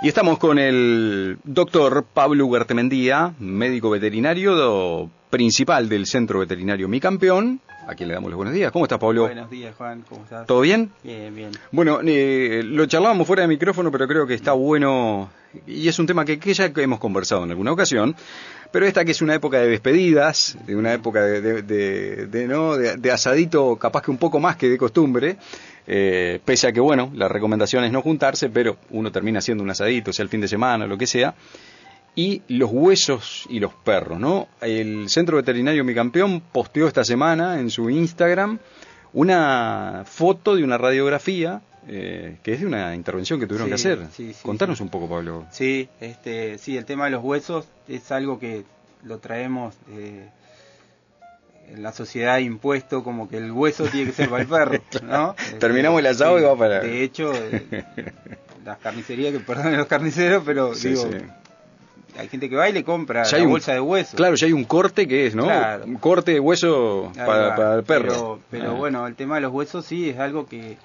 Y estamos con el doctor Pablo Huertemendía, médico veterinario principal del Centro Veterinario Mi Campeón, a quien le damos los buenos días. ¿Cómo estás, Pablo? Buenos días, Juan. ¿Cómo estás? ¿Todo bien? Bien, bien. Bueno, eh, lo charlábamos fuera de micrófono, pero creo que está bueno, y es un tema que, ya hemos conversado en alguna ocasión, pero esta que es una época de despedidas, de una época de, de, ¿no? de, asadito capaz que un poco más que de costumbre, eh, pese a que, bueno, la recomendación es no juntarse, pero uno termina haciendo un asadito, sea el fin de semana, o lo que sea. Y los huesos y los perros, ¿no? El Centro Veterinario Mi Campeón posteó esta semana en su Instagram una foto de una radiografía eh, que es de una intervención que tuvieron que hacer. Contanos un poco, Pablo. Sí, este, sí, el tema de los huesos es algo que lo traemos eh, la sociedad impuesto como que el hueso tiene que ser para el perro, ¿no? Terminamos el asado y va para... De hecho, eh, las carnicerías, que perdonen los carniceros, pero digo, hay gente que va y le compra la bolsa de hueso. Claro, ya hay un corte que es, ¿no? Un corte de hueso para, el perro. Pero, ah. bueno, el tema de los huesos sí es algo que,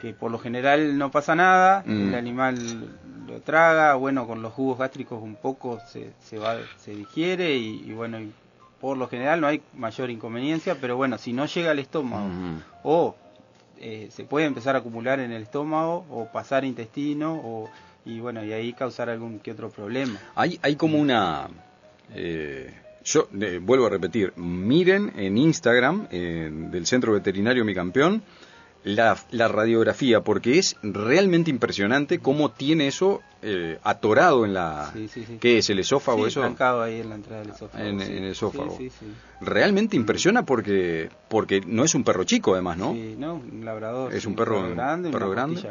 que por lo general no pasa nada, el mm. animal lo traga, bueno, con los jugos gástricos un poco se, se va, se digiere y, y bueno, y por lo general no hay mayor inconveniencia, pero bueno, si no llega al estómago o eh, se puede empezar a acumular en el estómago o pasar intestino o y bueno y ahí causar algún que otro problema. Hay hay como una eh, yo eh, vuelvo a repetir, miren en Instagram del Centro Veterinario Mi Campeón la, la, radiografía, porque es realmente impresionante cómo tiene eso eh, atorado en la... ¿Qué es, el esófago? eso? ahí en la entrada del esófago. En, el esófago. Realmente impresiona porque porque no es un perro chico, además, ¿no? Sí, no, un labrador. Es un perro, grande. Perro grande.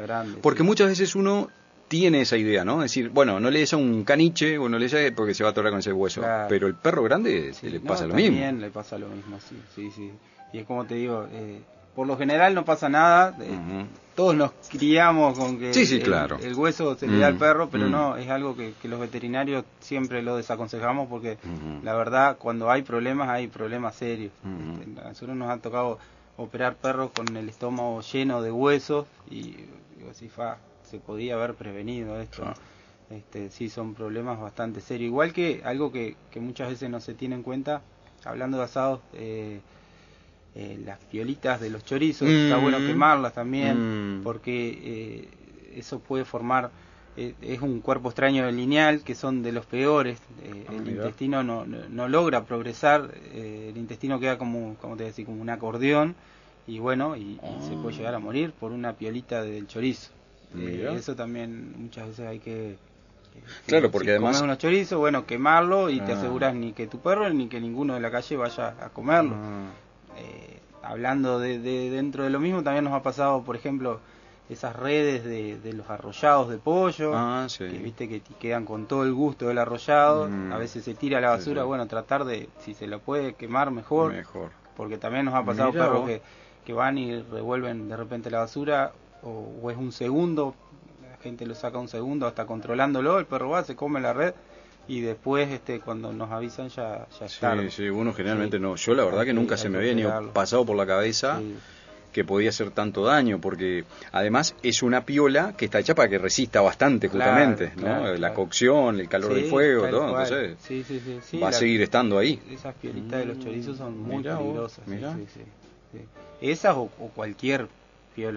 porque muchas veces uno tiene esa idea, ¿no? Es decir, bueno, no le des a un caniche o no le des porque se va a atorar con ese hueso. Pero el perro grande le pasa lo mismo. También le pasa lo mismo, sí, sí, sí. Y es como te digo, eh, por lo general no pasa nada. Eh, todos nos criamos con que el, hueso se le da al perro, pero no, es algo que, los veterinarios siempre lo desaconsejamos porque la verdad cuando hay problemas hay problemas serios. Este, a nosotros nos han tocado operar perros con el estómago lleno de huesos y digo, si fa, se podía haber prevenido esto. Este, sí, son problemas bastante serios. Igual que algo que, que muchas veces no se tiene en cuenta, hablando de asados, eh, eh, las piolitas de los chorizos, está bueno mm. quemarlas también, mm. porque eh, eso puede formar, eh, es un cuerpo extraño del lineal, que son de los peores, ah, el intestino no, no, logra progresar, el intestino queda como, como te decía, como un acordeón, y bueno, y, se puede llegar a morir por una piolita del chorizo. eso también muchas veces hay que... Claro, porque además... Comes unos chorizos, bueno, quemarlo y te ah. aseguras ni que tu perro ni que ninguno de la calle vaya a comerlo. Ah. Eh, hablando de, dentro de lo mismo, también nos ha pasado, por ejemplo, esas redes de, los arrollados de pollo, ah, que viste que quedan con todo el gusto del arrollado, mm. a veces se tira a la basura, bueno, tratar de, si se lo puede quemar mejor, mejor. porque también nos ha pasado perros que, que, van y revuelven de repente la basura, o, o, es un segundo, la gente lo saca un segundo hasta controlándolo, el perro va, se come la red, y después este cuando nos avisan ya ya sí, sí uno generalmente no yo la verdad que nunca se me había ni pasado por la cabeza que podía hacer tanto daño porque además es una piola que está hecha para que resista bastante justamente ¿no? la cocción el calor del fuego todo entonces va a seguir estando ahí. esas piolitas de los chorizos son muy peligrosas esas o, o cualquier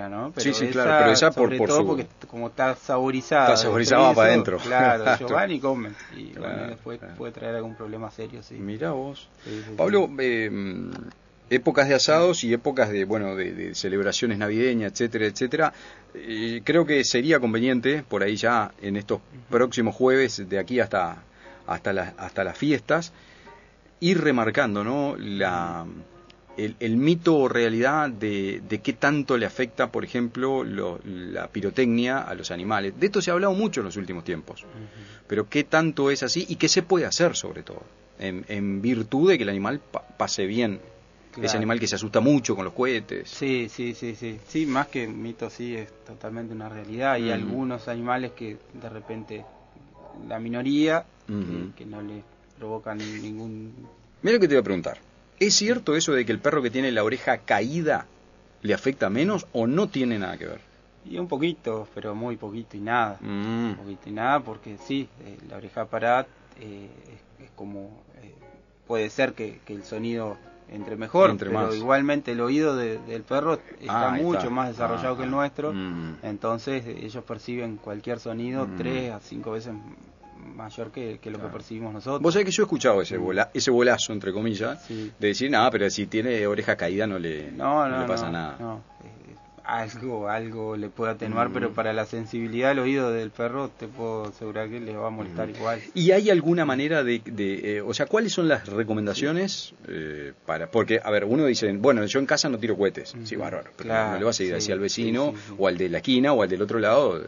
¿no? sí, sí, claro, pero esa por, por todo porque como está saborizada. Está saborizada para adentro. Claro, ellos van y comen. Y después puede traer algún problema serio, sí. Mira vos. Pablo, eh, épocas de asados y épocas de, bueno, de, celebraciones navideñas, etcétera, etcétera. Eh, creo que sería conveniente, por ahí ya en estos próximos jueves, de aquí hasta, hasta, la, hasta las fiestas, ir remarcando, ¿no? La el, mito o realidad de, qué tanto le afecta, por ejemplo, la pirotecnia a los animales. De esto se ha hablado mucho en los últimos tiempos, pero qué tanto es así y qué se puede hacer sobre todo, en, virtud de que el animal pase bien. Ese animal que se asusta mucho con los cohetes. Sí, sí, sí, sí. Sí, más que mito, sí, es totalmente una realidad. Hay algunos animales que de repente, la minoría, que, que no le provocan ningún... Mira lo que te voy a preguntar. ¿Es cierto eso de que el perro que tiene la oreja caída le afecta menos o no tiene nada que ver? Y un poquito, pero muy poquito y nada. Mm. Un poquito y nada, porque sí, eh, la oreja parada eh, es, como. Eh, puede ser que, el sonido entre mejor, pero igualmente el oído del perro está mucho más desarrollado que el nuestro, mm. entonces ellos perciben cualquier sonido mm. tres a cinco veces mayor que, lo que percibimos nosotros. Vos sabés que yo he escuchado ese, bola, ese bolazo, entre comillas, de decir, nada, pero si tiene oreja caída no le, no, le pasa nada. Eh, algo, algo le puede atenuar, pero mm. para la sensibilidad del oído del perro te puedo asegurar que le va a molestar mm. igual. ¿Y hay alguna manera de, de eh, o sea, cuáles son las recomendaciones eh, para, porque, a ver, uno dice, bueno, yo en casa no tiro cohetes, sí, bárbaro, pero no le vas a ir así al vecino, o al de la esquina, o al del otro lado.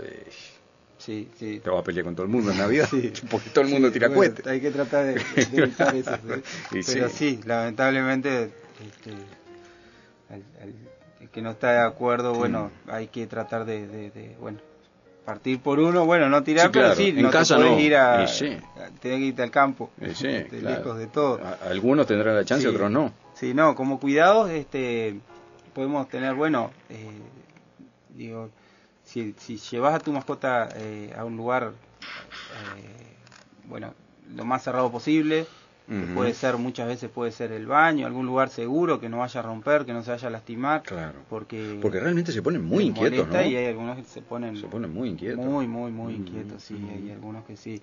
Sí, sí. Te vas a pelear con todo el mundo en Navidad, porque todo el mundo tira bueno, Hay que tratar de, evitar eso. Pero sí, lamentablemente, este, el que no está de acuerdo, bueno, hay que tratar de, bueno, partir por uno, bueno, no tirar, pero sí, en no casa no. ir a, tener que irte al campo, lejos de todo. algunos tendrán la chance, otros no. Sí, no, como cuidados, este, podemos tener, bueno, eh, digo, si, si llevas a tu mascota eh, a un lugar, eh, bueno, lo más cerrado posible, puede ser, muchas veces puede ser el baño, algún lugar seguro que no vaya a romper, que no se vaya a lastimar. Claro. Porque, porque realmente se ponen muy inquietos, ¿no? Y hay algunos que se ponen, se ponen muy inquietos. Muy, muy, muy inquietos, sí. Hay algunos que sí.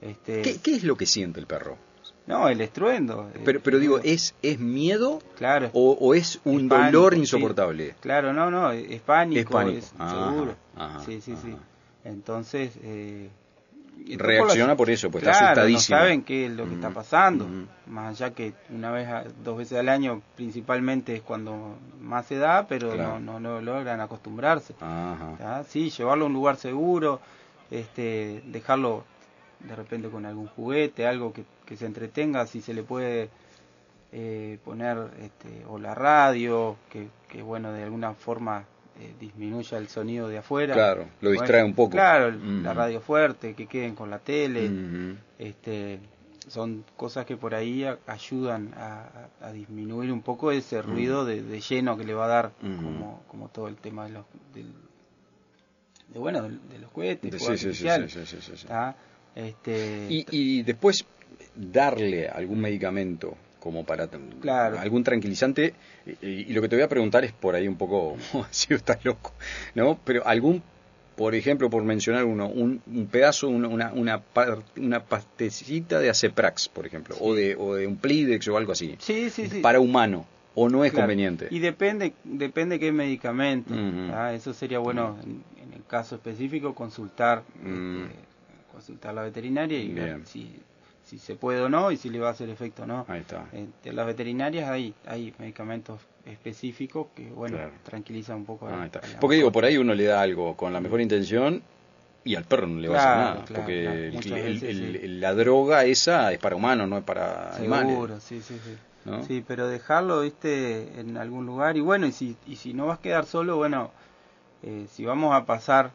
Este... ¿Qué, ¿Qué, es lo que siente el perro? No, el estruendo. Pero, pero digo, ¿es, es miedo claro, o, es un dolor insoportable? Claro, no, no, es pánico, es seguro. sí, sí, sí. Entonces... Eh, Reacciona por, eso, pues está asustadísimo. No saben qué es lo que está pasando. Más allá que una vez, dos veces al año principalmente es cuando más se da, pero no, no, no, logran acostumbrarse. Sí, llevarlo a un lugar seguro, este, dejarlo de repente con algún juguete, algo que, que se entretenga, si se le puede eh, poner este, o la radio, que, que bueno, de alguna forma eh, disminuya el sonido de afuera. Claro, lo distrae un poco. Claro, la radio fuerte, que queden con la tele, este, son cosas que por ahí ayudan a, disminuir un poco ese ruido de, lleno que le va a dar, como, como todo el tema de los, de, bueno, de, los cohetes. Sí, sí, sí, este, y, y después darle algún medicamento como para algún tranquilizante y, lo que te voy a preguntar es por ahí un poco si estás loco no pero algún por ejemplo por mencionar uno un, pedazo una una una pastecita de Aceprax por ejemplo o de o de un Plidex o algo así. Sí, sí, sí. para humano o no es conveniente. Y depende depende qué medicamento eso sería bueno en, el caso específico consultar mm. este, consultar a la veterinaria y ver si, si se puede o no y si le va a hacer efecto o no. Ahí está. En las veterinarias hay, hay medicamentos específicos que, bueno, tranquilizan un poco. Ahí está. Porque digo, por ahí uno le da algo con la mejor intención y al perro no le va a hacer nada. porque la droga esa es para humanos, no es para animales. Seguro, sí, sí, sí. Sí, pero dejarlo, viste, en algún lugar. Y bueno, y si, y si no vas a quedar solo, bueno, eh, si vamos a pasar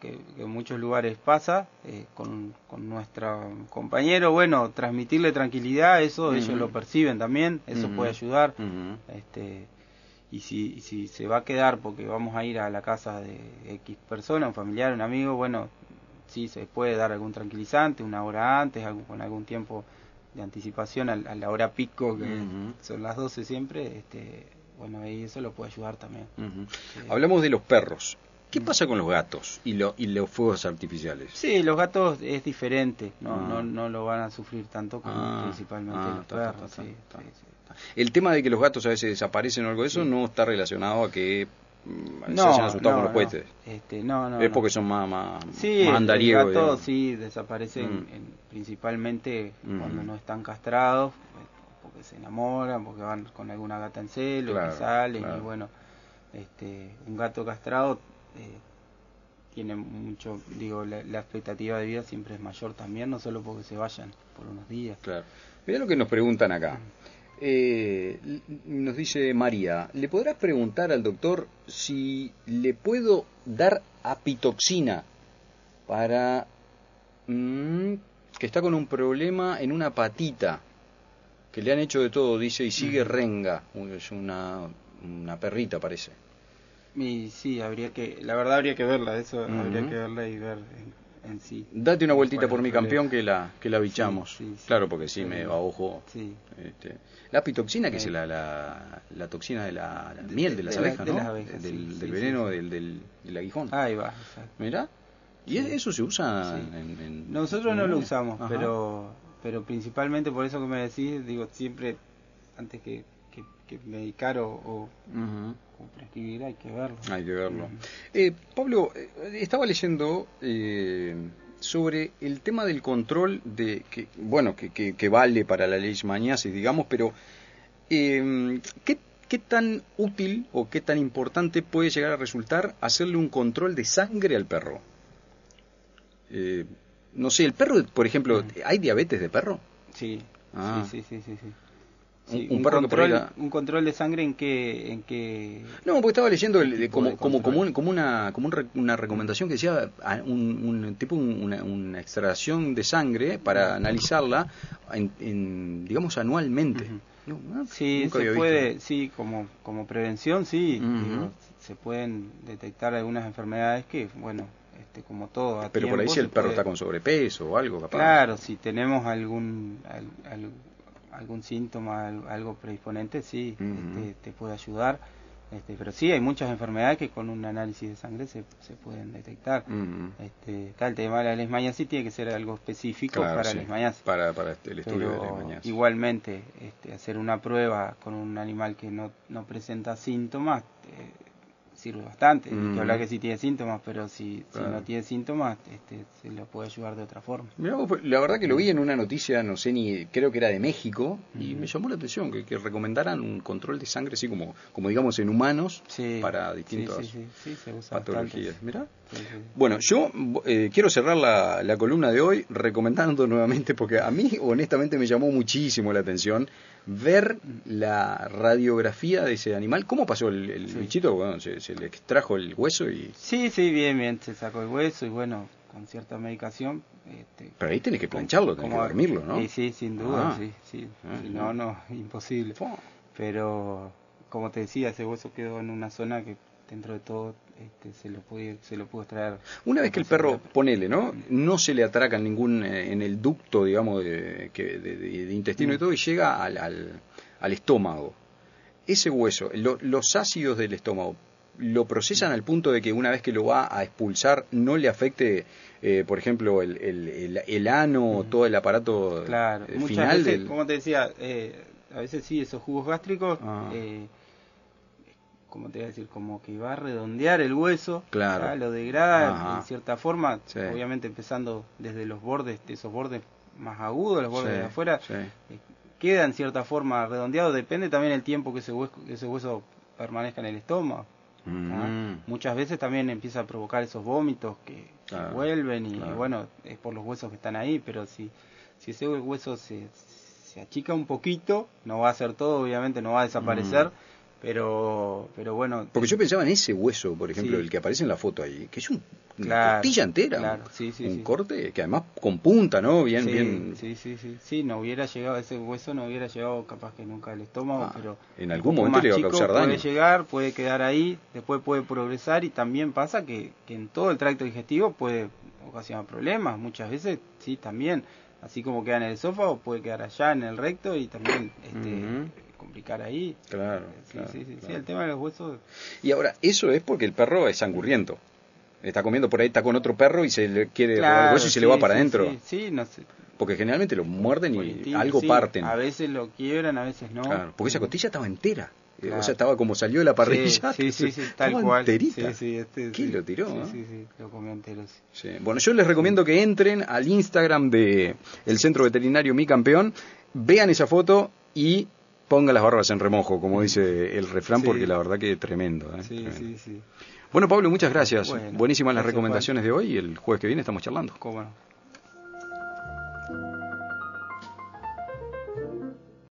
que, en muchos lugares pasa eh, con, con nuestro compañero, bueno, transmitirle tranquilidad, eso ellos lo perciben también, eso puede ayudar. este, y si, si se va a quedar porque vamos a ir a la casa de X persona, un familiar, un amigo, bueno, sí se puede dar algún tranquilizante una hora antes, con algún tiempo de anticipación a, la hora pico, que son las 12 siempre, este, bueno, ahí eso lo puede ayudar también. Hablamos de los perros. ¿Qué pasa con los gatos y, lo, y los fuegos artificiales? Sí, los gatos es diferente, no, no, ah. no lo van a sufrir tanto como ah. principalmente ah, los perros. El tema de que los gatos a veces desaparecen o algo de eso no está relacionado a que mm, se hayan asustado con los cohetes. Este, no, no, es porque son más, más, sí, Los gatos sí desaparecen mm. principalmente cuando no están castrados, porque se enamoran, porque van con alguna gata en celo, que salen y bueno, este, un gato castrado eh, tiene mucho, digo, la, expectativa de vida siempre es mayor también, no solo porque se vayan por unos días. Claro. Mira lo que nos preguntan acá. Eh, nos dice María, ¿le podrás preguntar al doctor si le puedo dar apitoxina para mm, que está con un problema en una patita? Que le han hecho de todo, dice, y sigue renga. Es una, una perrita, parece. Y sí, habría que, la verdad habría que verla, eso habría que verla y ver en, sí. Date una vueltita por mi campeón que la que la bichamos. claro, porque sí, me va ojo. Este, la pitoxina, que es la, la, toxina de la, miel de las abejas, ¿no? del, veneno del, del, aguijón. Ahí va. Mira. ¿Y eso se usa en, Nosotros no lo usamos, pero pero principalmente por eso que me decís, digo, siempre antes que, que, medicar o, o, hay que verlo. Hay que verlo. eh, Pablo, eh, estaba leyendo eh, sobre el tema del control de que bueno que, que, vale para la ley leishmaniasis, digamos, pero eh, ¿qué, ¿qué tan útil o qué tan importante puede llegar a resultar hacerle un control de sangre al perro? Eh, no sé, el perro, por ejemplo. ¿hay diabetes de perro? Sí, ah. sí, sí, sí, sí, un, perro control, un control de sangre en que en que no porque estaba leyendo como como como, como una como una recomendación que decía ah, un, tipo una, una, extracción de sangre para analizarla en, digamos anualmente. Ah, sí se puede sí como como prevención sí se pueden detectar algunas enfermedades que bueno este, como todo. Pero por ahí si el perro está con sobrepeso o algo, capaz. Claro, si tenemos algún algún síntoma, algo predisponente, sí, este, te puede ayudar. Este, pero sí, hay muchas enfermedades que con un análisis de sangre se, se pueden detectar. este, el tema de la leishmaniasis tiene que ser algo específico para la leishmaniasis. Para, para el estudio de leishmaniasis. Igualmente, este, hacer una prueba con un animal que no, no presenta síntomas, eh, sirve bastante. Mm. Que habla que si tiene síntomas, pero si, si no tiene síntomas, este, se lo puede ayudar de otra forma. Pues, la verdad que lo vi en una noticia, no sé ni, creo que era de México, y me llamó la atención que, que, recomendaran un control de sangre así como, como digamos en humanos para distintas patologías. Bueno, yo eh, quiero cerrar la, la columna de hoy recomendando nuevamente, porque a mí honestamente me llamó muchísimo la atención ver la radiografía de ese animal. ¿Cómo pasó el, bichito? Bueno, se, le extrajo el hueso y... Sí, sí, bien, bien, se sacó el hueso y bueno, con cierta medicación. Este, Pero ahí tenés que plancharlo, tenés que dormirlo, ¿no? Sí, sí, sin duda, ah. sí, sí. Ah, no, no, imposible. Pero, como te decía, ese hueso quedó en una zona que dentro de todo este, se lo puede se lo pudo extraer. Una vez que el perro, ponele, ¿no? No se le atraca en ningún, eh, en el ducto, digamos, de, que, de, intestino y mm. todo, y llega al, al, estómago. Ese hueso, los ácidos del estómago, ¿lo procesan al punto de que una vez que lo va a expulsar no le afecte, eh, por ejemplo, el, el, el, ano, mm. todo el aparato claro. Eh, final? Veces, Como te decía, a veces sí, esos jugos gástricos... Ah como te voy a decir, como que va a redondear el hueso, claro. lo degrada en cierta forma, obviamente empezando desde los bordes, esos bordes más agudos, los bordes de afuera, eh, queda en cierta forma redondeado, depende también el tiempo que ese hueso, ese hueso permanezca en el estómago. Mm. Muchas veces también empieza a provocar esos vómitos que, vuelven y, bueno, es por los huesos que están ahí, pero si, si ese hueso se, se achica un poquito, no va a ser todo, obviamente no va a desaparecer, mm. Pero, pero bueno. Porque yo pensaba en ese hueso, por ejemplo, el que aparece en la foto ahí, que es un, una costilla entera. un corte que además con punta, ¿no? Bien, bien. Sí, sí, sí. Sí, no hubiera llegado, ese hueso no hubiera llegado capaz que nunca al estómago, ah, pero. En algún momento le va a causar daño. Puede llegar, puede quedar ahí, después puede progresar y también pasa que, que en todo el tracto digestivo puede ocasionar problemas. Muchas veces, sí, también. Así como queda en el esófago, puede quedar allá en el recto y también. este complicar ahí. Claro, sí, sí, sí, el tema de los huesos. Y ahora, eso es porque el perro es sangurriento. Está comiendo por ahí, está con otro perro y se le quiere el hueso y se le va para adentro. Sí, no sé. Porque generalmente lo muerden y algo parten. A veces lo quiebran, a veces no. Claro, porque esa costilla estaba entera. O sea, estaba como salió de la parrilla. Sí, sí, sí, tal cual. Enterita. Sí, este, ¿Quién lo tiró? Sí, sí, sí, lo comió entero. Bueno, yo les recomiendo que entren al Instagram de el Centro Veterinario Mi Campeón, vean esa foto y ponga las barbas en remojo, como dice el refrán, porque la verdad que es tremendo. ¿eh? Sí, Sí, sí. Bueno, Pablo, muchas gracias. Buenísimas las recomendaciones de hoy y el jueves que viene estamos charlando. ¿Cómo